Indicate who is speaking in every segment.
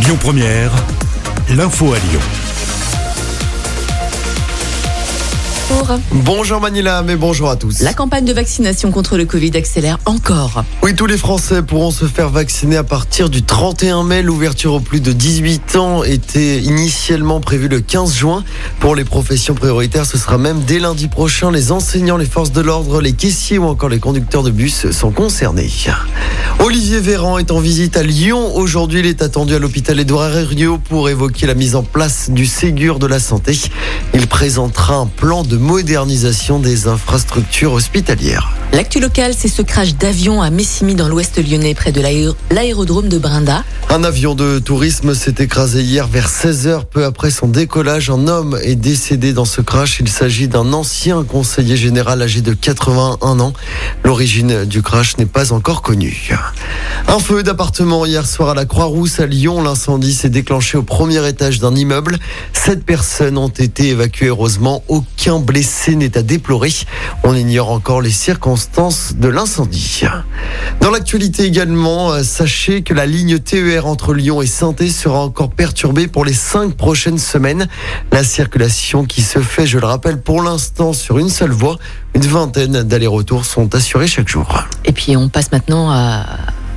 Speaker 1: Lyon Première, l'info à Lyon.
Speaker 2: Bonjour Manila, mais bonjour à tous.
Speaker 3: La campagne de vaccination contre le Covid accélère encore.
Speaker 2: Oui, tous les Français pourront se faire vacciner à partir du 31 mai. L'ouverture aux plus de 18 ans était initialement prévue le 15 juin. Pour les professions prioritaires, ce sera même dès lundi prochain. Les enseignants, les forces de l'ordre, les caissiers ou encore les conducteurs de bus sont concernés. Olivier Véran est en visite à Lyon. Aujourd'hui, il est attendu à l'hôpital Édouard Herriot pour évoquer la mise en place du Ségur de la santé. Il présentera un plan de modernisation des infrastructures hospitalières.
Speaker 3: L'actu local, c'est ce crash d'avion à Messimy dans l'ouest lyonnais près de l'aérodrome de Brinda.
Speaker 2: Un avion de tourisme s'est écrasé hier vers 16h. Peu après son décollage, un homme est décédé dans ce crash. Il s'agit d'un ancien conseiller général âgé de 81 ans. L'origine du crash n'est pas encore connue. Un feu d'appartement hier soir à la Croix-Rousse à Lyon. L'incendie s'est déclenché au premier étage d'un immeuble. Sept personnes ont été évacuées. Heureusement, aucun blessé n'est à déplorer. On ignore encore les circonstances de l'incendie. Dans l'actualité également, euh, sachez que la ligne TER entre Lyon et saint sera encore perturbée pour les cinq prochaines semaines. La circulation qui se fait, je le rappelle, pour l'instant sur une seule voie. Une vingtaine d'allers-retours sont assurés chaque jour.
Speaker 3: Et puis on passe maintenant à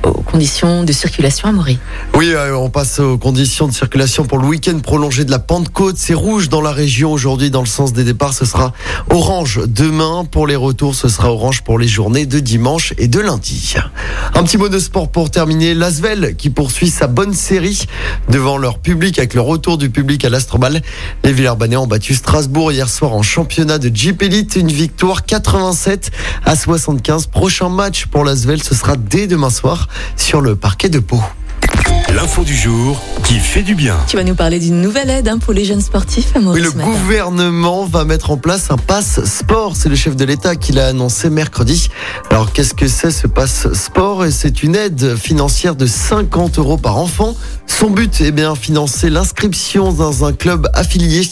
Speaker 3: aux conditions de circulation à Maury.
Speaker 2: Oui, euh, on passe aux conditions de circulation pour le week-end prolongé de la Pentecôte. C'est rouge dans la région aujourd'hui dans le sens des départs. Ce sera orange demain. Pour les retours, ce sera orange pour les journées de dimanche et de lundi. Un petit mot de sport pour terminer. L'Asvel qui poursuit sa bonne série devant leur public avec le retour du public à l'Astrobal. Les Villeurbanais ont battu Strasbourg hier soir en championnat de Jeep Elite. Une victoire 87 à 75. Prochain match pour l'Asvel, ce sera dès demain soir sur le parquet de Pau.
Speaker 1: L'info du jour qui fait du bien.
Speaker 3: Tu vas nous parler d'une nouvelle aide hein, pour les jeunes sportifs.
Speaker 2: Oui, le gouvernement va mettre en place un passe sport. C'est le chef de l'État qui l'a annoncé mercredi. Alors qu'est-ce que c'est ce passe sport C'est une aide financière de 50 euros par enfant. Son but est bien financer l'inscription dans un club affilié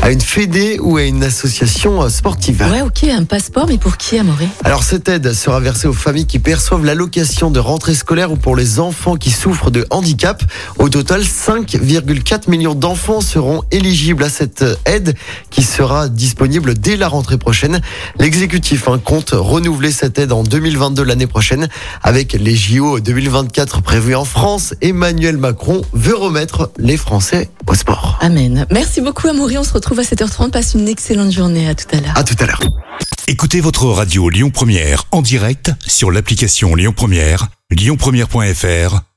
Speaker 2: à une fédé ou à une association sportive.
Speaker 3: Ouais, ok, un passeport, mais pour qui, Amoré
Speaker 2: Alors cette aide sera versée aux familles qui perçoivent l'allocation de rentrée scolaire ou pour les enfants qui souffrent de handicap. Au total, 5,4 millions d'enfants seront éligibles à cette aide qui sera disponible dès la rentrée prochaine. L'exécutif hein, compte renouveler cette aide en 2022 l'année prochaine avec les JO 2024 prévus en France. Emmanuel Macron veut remettre les Français au sport.
Speaker 3: Amen. Merci beaucoup Amaury. On se retrouve à 7h30. Passe une excellente journée. À tout à l'heure.
Speaker 2: À tout à l'heure.
Speaker 1: Écoutez votre radio Lyon Première en direct sur l'application Lyon Première, lyonpremière.fr